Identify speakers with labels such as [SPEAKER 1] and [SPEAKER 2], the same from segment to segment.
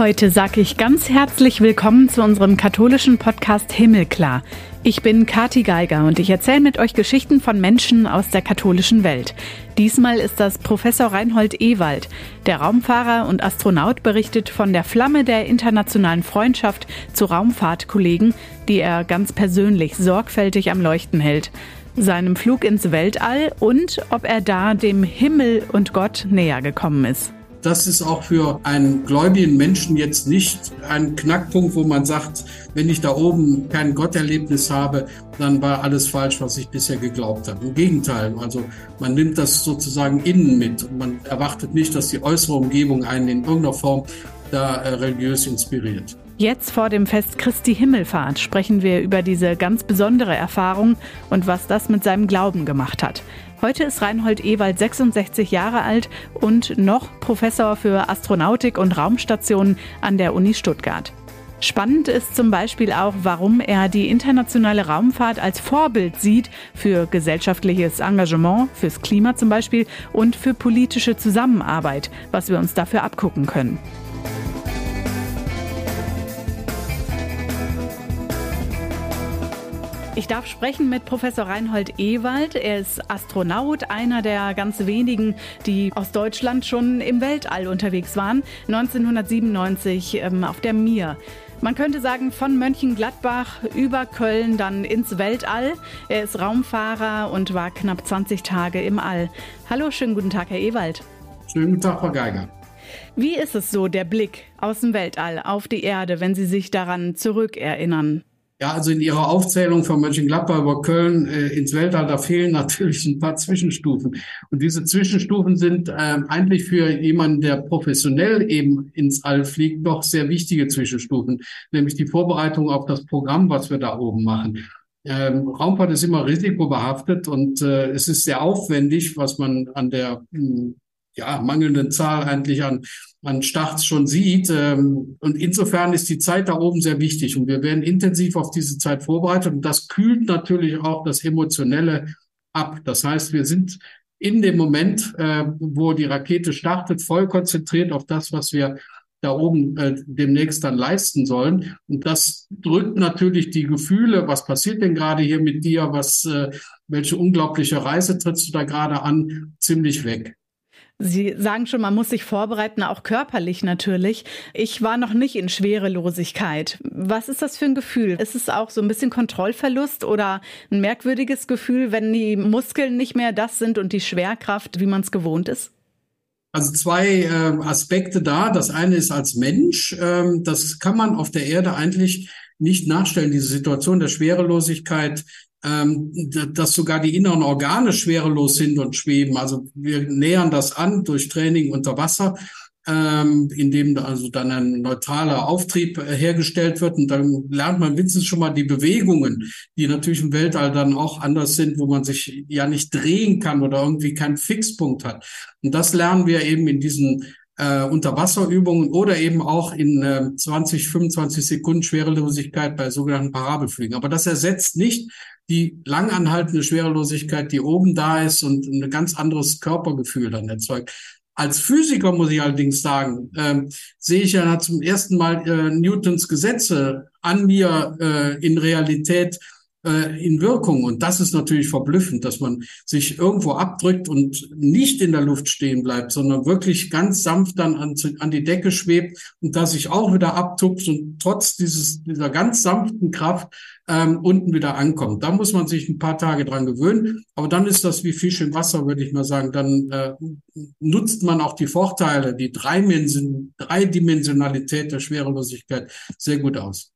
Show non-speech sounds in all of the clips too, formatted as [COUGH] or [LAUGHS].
[SPEAKER 1] Heute sage ich ganz herzlich willkommen zu unserem katholischen Podcast Himmelklar. Ich bin Kati Geiger und ich erzähle mit euch Geschichten von Menschen aus der katholischen Welt. Diesmal ist das Professor Reinhold Ewald. Der Raumfahrer und Astronaut berichtet von der Flamme der internationalen Freundschaft zu Raumfahrtkollegen, die er ganz persönlich sorgfältig am Leuchten hält seinem Flug ins Weltall und ob er da dem Himmel und Gott näher gekommen ist.
[SPEAKER 2] Das ist auch für einen gläubigen Menschen jetzt nicht ein Knackpunkt, wo man sagt, wenn ich da oben kein Gotterlebnis habe, dann war alles falsch, was ich bisher geglaubt habe. Im Gegenteil, also man nimmt das sozusagen innen mit und man erwartet nicht, dass die äußere Umgebung einen in irgendeiner Form da äh, religiös inspiriert.
[SPEAKER 1] Jetzt vor dem Fest Christi Himmelfahrt sprechen wir über diese ganz besondere Erfahrung und was das mit seinem Glauben gemacht hat. Heute ist Reinhold Ewald 66 Jahre alt und noch Professor für Astronautik und Raumstationen an der Uni Stuttgart. Spannend ist zum Beispiel auch, warum er die internationale Raumfahrt als Vorbild sieht für gesellschaftliches Engagement, fürs Klima zum Beispiel und für politische Zusammenarbeit, was wir uns dafür abgucken können. Ich darf sprechen mit Professor Reinhold Ewald. Er ist Astronaut, einer der ganz wenigen, die aus Deutschland schon im Weltall unterwegs waren. 1997 ähm, auf der Mir. Man könnte sagen, von Mönchengladbach über Köln dann ins Weltall. Er ist Raumfahrer und war knapp 20 Tage im All. Hallo, schönen guten Tag, Herr Ewald.
[SPEAKER 2] Schönen guten Tag, Frau Geiger.
[SPEAKER 1] Wie ist es so, der Blick aus dem Weltall auf die Erde, wenn Sie sich daran zurückerinnern?
[SPEAKER 2] Ja, also in Ihrer Aufzählung von Mönchengladbach über Köln äh, ins Weltall, da fehlen [LAUGHS] natürlich ein paar Zwischenstufen. Und diese Zwischenstufen sind äh, eigentlich für jemanden, der professionell eben ins All fliegt, doch sehr wichtige Zwischenstufen, nämlich die Vorbereitung auf das Programm, was wir da oben machen. Ähm, Raumfahrt ist immer risikobehaftet und äh, es ist sehr aufwendig, was man an der mh, hm, ja, mangelnden Zahl eigentlich an, an Starts schon sieht. Ähm, und insofern ist die Zeit da oben sehr wichtig und wir werden intensiv auf diese Zeit vorbereitet und das kühlt natürlich auch das Emotionelle ab. Das heißt, wir sind in dem Moment, äh, wo die Rakete startet, voll konzentriert auf das, was wir da oben äh, demnächst dann leisten sollen. Und das drückt natürlich die Gefühle, was passiert denn gerade hier mit dir, was, äh, welche unglaubliche Reise trittst du da gerade an, ziemlich weg.
[SPEAKER 1] Sie sagen schon, man muss sich vorbereiten, auch körperlich natürlich. Ich war noch nicht in Schwerelosigkeit. Was ist das für ein Gefühl? Ist es auch so ein bisschen Kontrollverlust oder ein merkwürdiges Gefühl, wenn die Muskeln nicht mehr das sind und die Schwerkraft, wie man es gewohnt ist?
[SPEAKER 2] Also zwei äh, Aspekte da. Das eine ist als Mensch. Ähm, das kann man auf der Erde eigentlich nicht nachstellen. Diese Situation der Schwerelosigkeit ähm, dass sogar die inneren Organe schwerelos sind und schweben. Also wir nähern das an durch Training unter Wasser, ähm, in dem also dann ein neutraler Auftrieb äh, hergestellt wird. Und dann lernt man wenigstens schon mal die Bewegungen, die natürlich im Weltall dann auch anders sind, wo man sich ja nicht drehen kann oder irgendwie keinen Fixpunkt hat. Und das lernen wir eben in diesen äh, Unterwasserübungen oder eben auch in äh, 20, 25 Sekunden Schwerelosigkeit bei sogenannten Parabelflügen. Aber das ersetzt nicht die langanhaltende Schwerelosigkeit, die oben da ist und ein ganz anderes Körpergefühl dann erzeugt. Als Physiker muss ich allerdings sagen, äh, sehe ich ja zum ersten Mal äh, Newtons Gesetze an mir äh, in Realität äh, in Wirkung. Und das ist natürlich verblüffend, dass man sich irgendwo abdrückt und nicht in der Luft stehen bleibt, sondern wirklich ganz sanft dann an, an die Decke schwebt und da sich auch wieder abtupft und trotz dieses, dieser ganz sanften Kraft ähm, unten wieder ankommt. Da muss man sich ein paar Tage dran gewöhnen. Aber dann ist das wie Fisch im Wasser, würde ich mal sagen. Dann äh, nutzt man auch die Vorteile, die Dreidimensionalität der Schwerelosigkeit sehr gut aus.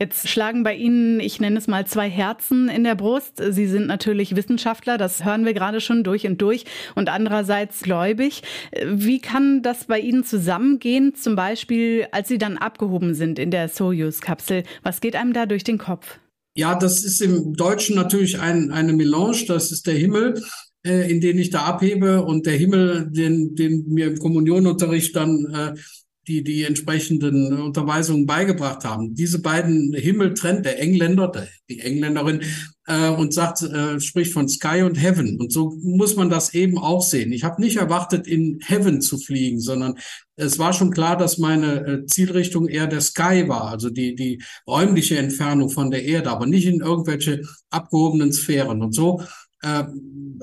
[SPEAKER 1] Jetzt schlagen bei Ihnen, ich nenne es mal, zwei Herzen in der Brust. Sie sind natürlich Wissenschaftler, das hören wir gerade schon durch und durch, und andererseits gläubig. Wie kann das bei Ihnen zusammengehen, zum Beispiel, als Sie dann abgehoben sind in der Soyuz-Kapsel? Was geht einem da durch den Kopf?
[SPEAKER 2] Ja, das ist im Deutschen natürlich ein, eine Melange, das ist der Himmel äh, in den ich da abhebe und der Himmel, den, den mir im Kommunionunterricht dann äh, die die entsprechenden Unterweisungen beigebracht haben. Diese beiden Himmel trennt der Engländer, die Engländerin, äh, und sagt, äh, spricht von Sky und Heaven. Und so muss man das eben auch sehen. Ich habe nicht erwartet, in Heaven zu fliegen, sondern es war schon klar, dass meine äh, Zielrichtung eher der Sky war, also die, die räumliche Entfernung von der Erde, aber nicht in irgendwelche abgehobenen Sphären. Und so äh,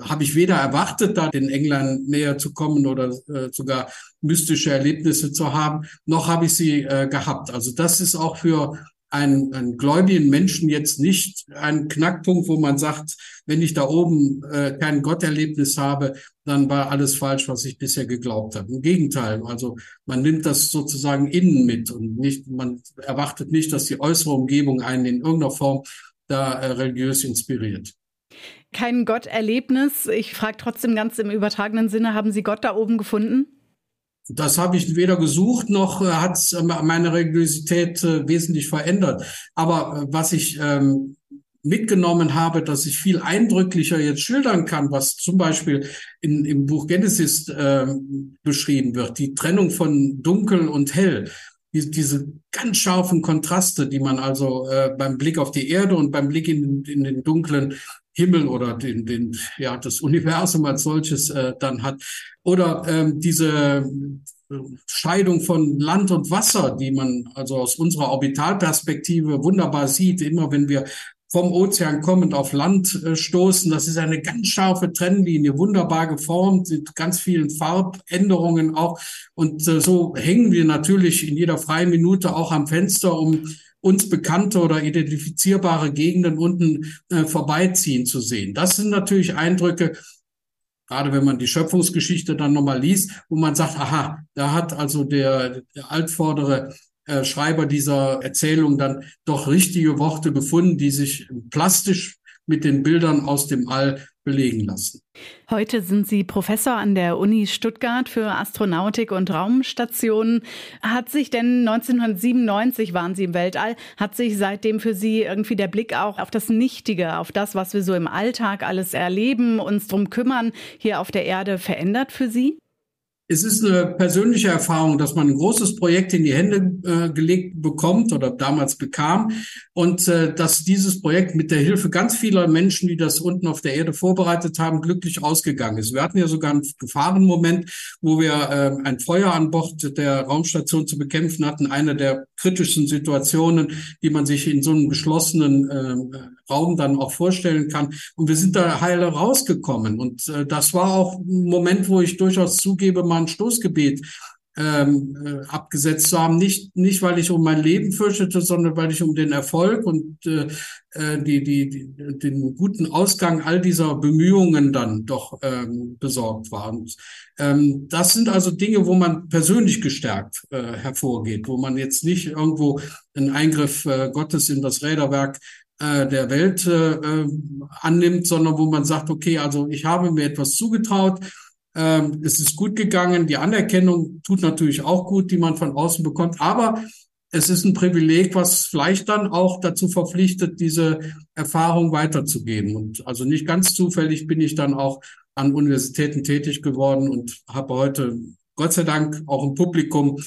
[SPEAKER 2] habe ich weder erwartet, da den Engländern näher zu kommen oder äh, sogar mystische Erlebnisse zu haben, noch habe ich sie äh, gehabt. Also das ist auch für einen, einen gläubigen Menschen jetzt nicht ein Knackpunkt, wo man sagt, wenn ich da oben äh, kein Gotterlebnis habe, dann war alles falsch, was ich bisher geglaubt habe. Im Gegenteil, also man nimmt das sozusagen innen mit und nicht, man erwartet nicht, dass die äußere Umgebung einen in irgendeiner Form da äh, religiös inspiriert
[SPEAKER 1] kein Gotterlebnis. Ich frage trotzdem ganz im übertragenen Sinne, haben Sie Gott da oben gefunden?
[SPEAKER 2] Das habe ich weder gesucht, noch äh, hat äh, meine Religiosität äh, wesentlich verändert. Aber was ich ähm, mitgenommen habe, dass ich viel eindrücklicher jetzt schildern kann, was zum Beispiel in, im Buch Genesis äh, beschrieben wird, die Trennung von dunkel und hell, die, diese ganz scharfen Kontraste, die man also äh, beim Blick auf die Erde und beim Blick in, in den dunklen Himmel oder den, den, ja, das Universum als solches äh, dann hat. Oder ähm, diese äh, Scheidung von Land und Wasser, die man also aus unserer Orbitalperspektive wunderbar sieht, immer wenn wir vom Ozean kommend auf Land äh, stoßen. Das ist eine ganz scharfe Trennlinie, wunderbar geformt, mit ganz vielen Farbänderungen auch. Und äh, so hängen wir natürlich in jeder freien Minute auch am Fenster, um uns bekannte oder identifizierbare Gegenden unten äh, vorbeiziehen zu sehen. Das sind natürlich Eindrücke, gerade wenn man die Schöpfungsgeschichte dann nochmal liest, wo man sagt, aha, da hat also der, der altvordere äh, Schreiber dieser Erzählung dann doch richtige Worte gefunden, die sich plastisch mit den Bildern aus dem All belegen lassen.
[SPEAKER 1] Heute sind Sie Professor an der Uni Stuttgart für Astronautik und Raumstationen. Hat sich denn 1997 waren Sie im Weltall, hat sich seitdem für Sie irgendwie der Blick auch auf das Nichtige, auf das, was wir so im Alltag alles erleben, uns drum kümmern, hier auf der Erde verändert für Sie?
[SPEAKER 2] Es ist eine persönliche Erfahrung, dass man ein großes Projekt in die Hände äh, gelegt bekommt oder damals bekam und äh, dass dieses Projekt mit der Hilfe ganz vieler Menschen, die das unten auf der Erde vorbereitet haben, glücklich ausgegangen ist. Wir hatten ja sogar einen Gefahrenmoment, wo wir äh, ein Feuer an Bord der Raumstation zu bekämpfen hatten, eine der kritischsten Situationen, die man sich in so einem geschlossenen äh, Raum dann auch vorstellen kann. Und wir sind da heile rausgekommen. Und äh, das war auch ein Moment, wo ich durchaus zugebe, mal ein Stoßgebet ähm, äh, abgesetzt zu haben. Nicht, nicht, weil ich um mein Leben fürchtete, sondern weil ich um den Erfolg und äh, äh die, die, die, den guten Ausgang all dieser Bemühungen dann doch ähm, besorgt war. Und, ähm, das sind also Dinge, wo man persönlich gestärkt äh, hervorgeht, wo man jetzt nicht irgendwo einen Eingriff äh, Gottes in das Räderwerk äh, der Welt äh, äh, annimmt, sondern wo man sagt, okay, also ich habe mir etwas zugetraut, ähm, es ist gut gegangen, die Anerkennung tut natürlich auch gut, die man von außen bekommt, aber es ist ein Privileg, was vielleicht dann auch dazu verpflichtet, diese Erfahrung weiterzugeben. Und also nicht ganz zufällig bin ich dann auch an Universitäten tätig geworden und habe heute Gott sei Dank auch ein Publikum,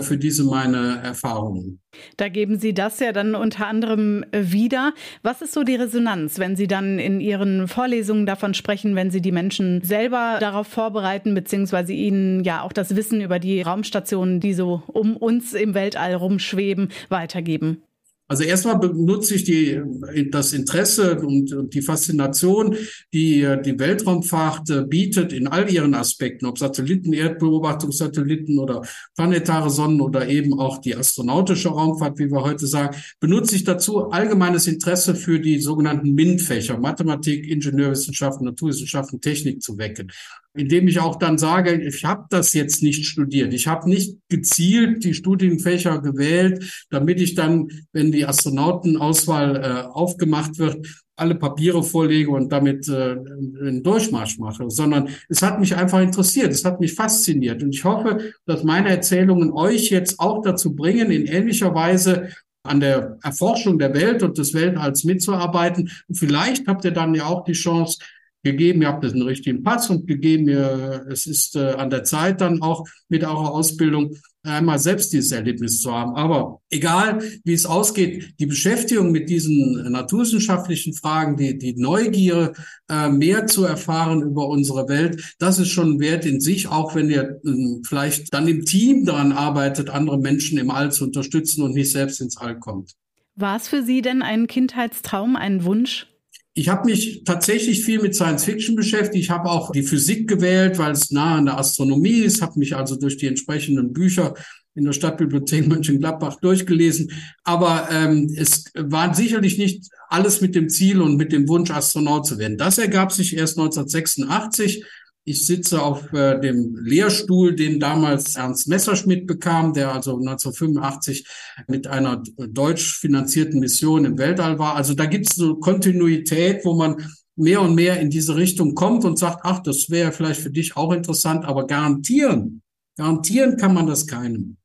[SPEAKER 2] für diese meine Erfahrungen.
[SPEAKER 1] Da geben Sie das ja dann unter anderem äh, wieder. Was ist so die Resonanz, wenn Sie dann in Ihren Vorlesungen davon sprechen, wenn Sie die Menschen selber darauf vorbereiten, beziehungsweise ihnen ja auch das Wissen über die Raumstationen, die so um uns im Weltall rumschweben, weitergeben?
[SPEAKER 2] Also erstmal benutze ich die, das Interesse und, und die Faszination, die die Weltraumfahrt äh, bietet in all ihren Aspekten, ob Satelliten, Erdbeobachtungssatelliten oder planetare Sonnen oder eben auch die astronautische Raumfahrt, wie wir heute sagen, benutze ich dazu allgemeines Interesse für die sogenannten MINT-Fächer, Mathematik, Ingenieurwissenschaften, Naturwissenschaften, Technik zu wecken indem ich auch dann sage, ich habe das jetzt nicht studiert. Ich habe nicht gezielt die Studienfächer gewählt, damit ich dann, wenn die Astronautenauswahl äh, aufgemacht wird, alle Papiere vorlege und damit äh, einen Durchmarsch mache, sondern es hat mich einfach interessiert, es hat mich fasziniert. Und ich hoffe, dass meine Erzählungen euch jetzt auch dazu bringen, in ähnlicher Weise an der Erforschung der Welt und des Weltalls mitzuarbeiten. Und vielleicht habt ihr dann ja auch die Chance, gegeben, ihr habt einen richtigen Pass und gegeben, ihr, es ist äh, an der Zeit dann auch mit eurer Ausbildung einmal selbst dieses Erlebnis zu haben. Aber egal, wie es ausgeht, die Beschäftigung mit diesen naturwissenschaftlichen Fragen, die, die Neugier, äh, mehr zu erfahren über unsere Welt, das ist schon Wert in sich, auch wenn ihr äh, vielleicht dann im Team daran arbeitet, andere Menschen im All zu unterstützen und nicht selbst ins All kommt.
[SPEAKER 1] War es für Sie denn ein Kindheitstraum, ein Wunsch?
[SPEAKER 2] Ich habe mich tatsächlich viel mit Science Fiction beschäftigt. Ich habe auch die Physik gewählt, weil es nah an der Astronomie ist, habe mich also durch die entsprechenden Bücher in der Stadtbibliothek [LAUGHS] Mönchengladbach durchgelesen. Aber ähm, es war sicherlich nicht alles mit dem Ziel und mit dem Wunsch, Astronaut zu werden. Das ergab sich erst 1986 ich sitze auf äh, dem Lehrstuhl, den damals Ernst Messerschmidt bekam, der also 1985 mit einer deutsch finanzierten Mission im Weltall war. Also da gibt es so Kontinuität, wo man mehr und mehr in diese Richtung kommt und sagt, ach, das wäre vielleicht für dich auch interessant, aber garantieren, garantieren kann man das keinem.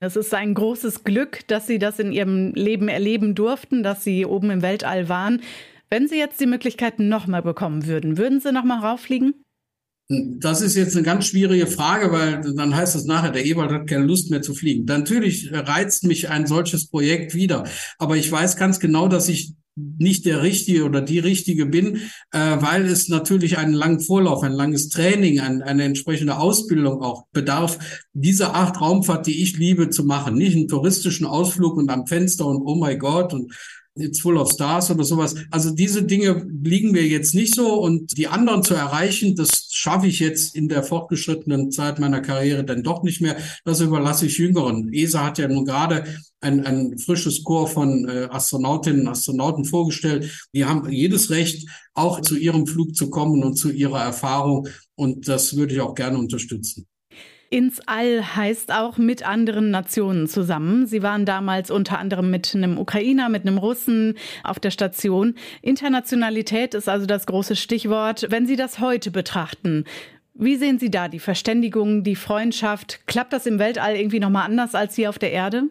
[SPEAKER 1] Es ist ein großes Glück, dass Sie das in Ihrem Leben erleben durften, dass Sie oben im Weltall waren. Wenn Sie jetzt die Möglichkeit nochmal bekommen würden, würden Sie nochmal rauffliegen?
[SPEAKER 2] Das ist jetzt eine ganz schwierige Frage, weil dann heißt es nachher, der Ewald hat keine Lust mehr zu fliegen. Natürlich reizt mich ein solches Projekt wieder. Aber ich weiß ganz genau, dass ich nicht der Richtige oder die Richtige bin, äh, weil es natürlich einen langen Vorlauf, ein langes Training, ein, eine entsprechende Ausbildung auch bedarf, diese Art Raumfahrt, die ich liebe, zu machen. Nicht einen touristischen Ausflug und am Fenster und oh my God und It's Full of Stars oder sowas. Also diese Dinge liegen mir jetzt nicht so und die anderen zu erreichen, das schaffe ich jetzt in der fortgeschrittenen Zeit meiner Karriere dann doch nicht mehr. Das überlasse ich Jüngeren. ESA hat ja nun gerade ein, ein frisches Chor von äh, Astronautinnen und Astronauten vorgestellt. Die haben jedes Recht, auch zu ihrem Flug zu kommen und zu ihrer Erfahrung. Und das würde ich auch gerne unterstützen.
[SPEAKER 1] Ins All heißt auch mit anderen Nationen zusammen. Sie waren damals unter anderem mit einem Ukrainer, mit einem Russen auf der Station. Internationalität ist also das große Stichwort. Wenn Sie das heute betrachten, wie sehen Sie da die Verständigung, die Freundschaft? Klappt das im Weltall irgendwie nochmal anders als hier auf der Erde?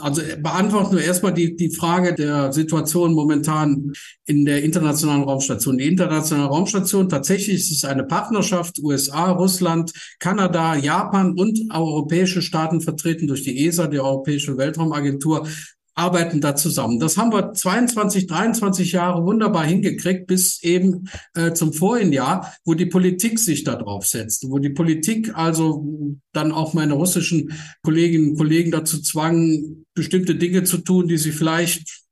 [SPEAKER 2] Also beantworten wir erstmal die, die Frage der Situation momentan in der internationalen Raumstation. Die internationale Raumstation, tatsächlich ist es eine Partnerschaft, USA, Russland, Kanada, Japan und europäische Staaten vertreten durch die ESA, die Europäische Weltraumagentur, arbeiten da zusammen. Das haben wir 22, 23 Jahre wunderbar hingekriegt, bis eben äh, zum vorigen Jahr, wo die Politik sich da drauf setzt, wo die Politik also dann auch meine russischen Kolleginnen und Kollegen dazu zwang, bestimmte Dinge zu tun, die sie vielleicht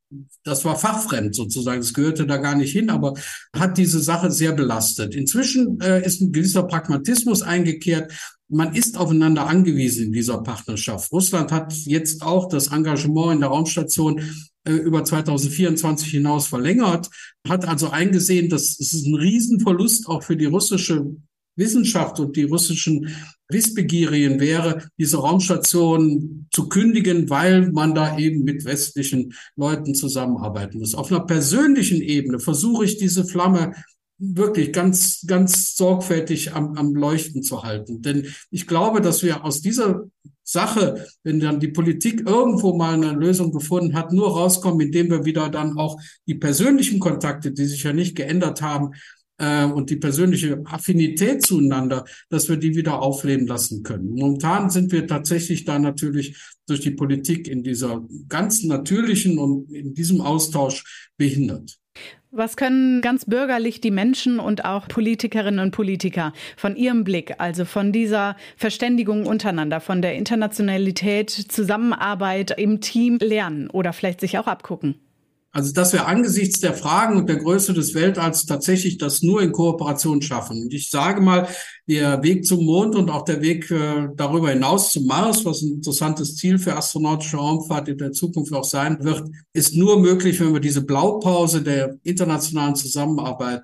[SPEAKER 2] das war fachfremd sozusagen, das gehörte da gar nicht hin, aber hat diese Sache sehr belastet. Inzwischen äh, ist ein gewisser Pragmatismus eingekehrt man ist aufeinander angewiesen in dieser Partnerschaft. Russland hat jetzt auch das Engagement in der Raumstation äh, über 2024 hinaus verlängert, hat also eingesehen, dass es ein Riesenverlust auch für die russische Wissenschaft und die russischen Wissbegierigen wäre, diese Raumstation zu kündigen, weil man da eben mit westlichen Leuten zusammenarbeiten muss. Auf einer persönlichen Ebene versuche ich diese Flamme wirklich ganz, ganz sorgfältig am, am Leuchten zu halten. Denn ich glaube, dass wir aus dieser Sache, wenn dann die Politik irgendwo mal eine Lösung gefunden hat, nur rauskommen, indem wir wieder dann auch die persönlichen Kontakte, die sich ja nicht geändert haben, äh, und die persönliche Affinität zueinander, dass wir die wieder aufleben lassen können. Momentan sind wir tatsächlich da natürlich durch die Politik in dieser ganz natürlichen und in diesem Austausch behindert.
[SPEAKER 1] Was können ganz bürgerlich die Menschen und auch Politikerinnen und Politiker von ihrem Blick, also von dieser Verständigung untereinander, von der Internationalität, Zusammenarbeit im Team lernen oder vielleicht sich auch abgucken?
[SPEAKER 2] Also, dass wir angesichts der Fragen und der Größe des Weltalls tatsächlich das nur in Kooperation schaffen. Und ich sage mal, der Weg zum Mond und auch der Weg äh, darüber hinaus zum Mars, was ein interessantes Ziel für astronautische Raumfahrt in der Zukunft auch sein wird, ist nur möglich, wenn wir diese Blaupause der internationalen Zusammenarbeit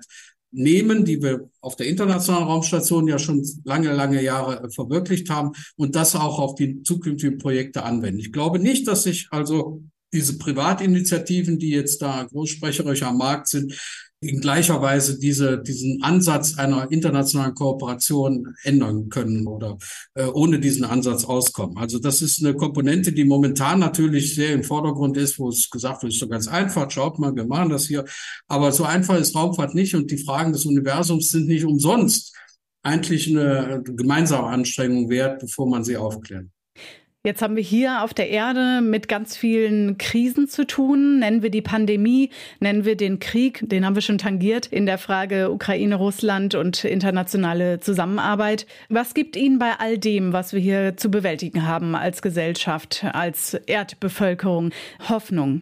[SPEAKER 2] nehmen, die wir auf der internationalen Raumstation ja schon lange, lange Jahre äh, verwirklicht haben und das auch auf die zukünftigen Projekte anwenden. Ich glaube nicht, dass sich also diese Privatinitiativen, die jetzt da großsprecherisch am Markt sind, in gleicher Weise diese, diesen Ansatz einer internationalen Kooperation ändern können oder äh, ohne diesen Ansatz auskommen. Also das ist eine Komponente, die momentan natürlich sehr im Vordergrund ist, wo es gesagt wird, ist so ganz einfach, schaut mal, wir machen das hier. Aber so einfach ist Raumfahrt nicht und die Fragen des Universums sind nicht umsonst eigentlich eine gemeinsame Anstrengung wert, bevor man sie aufklärt.
[SPEAKER 1] Jetzt haben wir hier auf der Erde mit ganz vielen Krisen zu tun. Nennen wir die Pandemie, nennen wir den Krieg, den haben wir schon tangiert in der Frage Ukraine, Russland und internationale Zusammenarbeit. Was gibt Ihnen bei all dem, was wir hier zu bewältigen haben als Gesellschaft, als Erdbevölkerung, Hoffnung?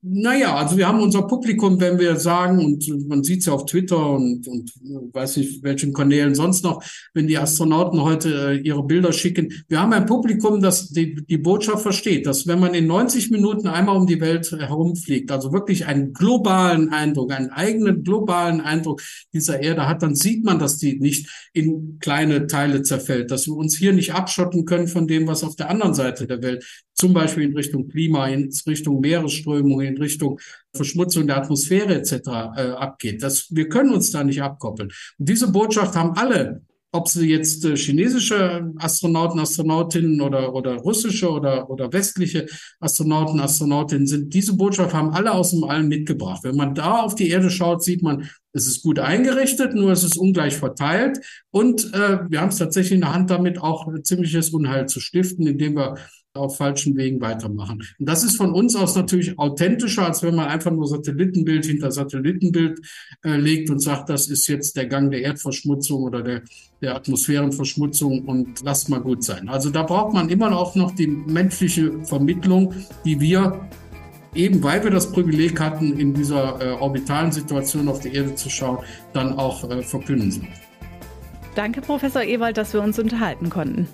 [SPEAKER 2] Naja, also wir haben unser Publikum, wenn wir sagen, und man sieht es ja auf Twitter und, und weiß nicht welchen Kanälen sonst noch, wenn die Astronauten heute äh, ihre Bilder schicken. Wir haben ein Publikum, das die, die Botschaft versteht, dass wenn man in 90 Minuten einmal um die Welt herumfliegt, also wirklich einen globalen Eindruck, einen eigenen globalen Eindruck dieser Erde hat, dann sieht man, dass die nicht in kleine Teile zerfällt, dass wir uns hier nicht abschotten können von dem, was auf der anderen Seite der Welt, zum Beispiel in Richtung Klima, in Richtung Meeresströmungen, in Richtung Verschmutzung der Atmosphäre etc. Äh, abgeht. Das, wir können uns da nicht abkoppeln. Und diese Botschaft haben alle, ob sie jetzt äh, chinesische Astronauten, Astronautinnen oder, oder russische oder, oder westliche Astronauten, Astronautinnen sind, diese Botschaft haben alle aus dem All mitgebracht. Wenn man da auf die Erde schaut, sieht man, es ist gut eingerichtet, nur es ist ungleich verteilt. Und äh, wir haben es tatsächlich in der Hand, damit auch ziemliches Unheil zu stiften, indem wir auf falschen Wegen weitermachen. Und das ist von uns aus natürlich authentischer, als wenn man einfach nur Satellitenbild hinter Satellitenbild äh, legt und sagt, das ist jetzt der Gang der Erdverschmutzung oder der, der Atmosphärenverschmutzung und lasst mal gut sein. Also da braucht man immer auch noch die menschliche Vermittlung, die wir eben weil wir das Privileg hatten, in dieser äh, orbitalen Situation auf die Erde zu schauen, dann auch äh, verkünden sind.
[SPEAKER 1] Danke, Professor Ewald, dass wir uns unterhalten konnten.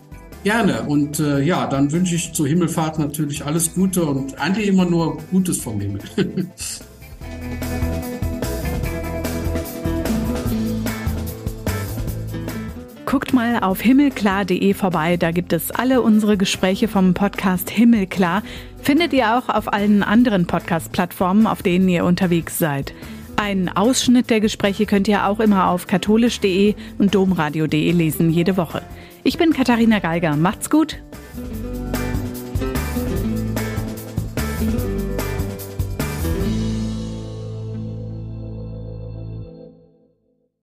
[SPEAKER 2] Gerne. Und äh, ja, dann wünsche ich zur Himmelfahrt natürlich alles Gute und eigentlich immer nur Gutes vom Himmel. [LAUGHS]
[SPEAKER 1] Guckt mal auf himmelklar.de vorbei, da gibt es alle unsere Gespräche vom Podcast Himmelklar. Findet ihr auch auf allen anderen Podcast-Plattformen, auf denen ihr unterwegs seid. Einen Ausschnitt der Gespräche könnt ihr auch immer auf katholisch.de und domradio.de lesen, jede Woche. Ich bin Katharina Geiger. Macht's gut.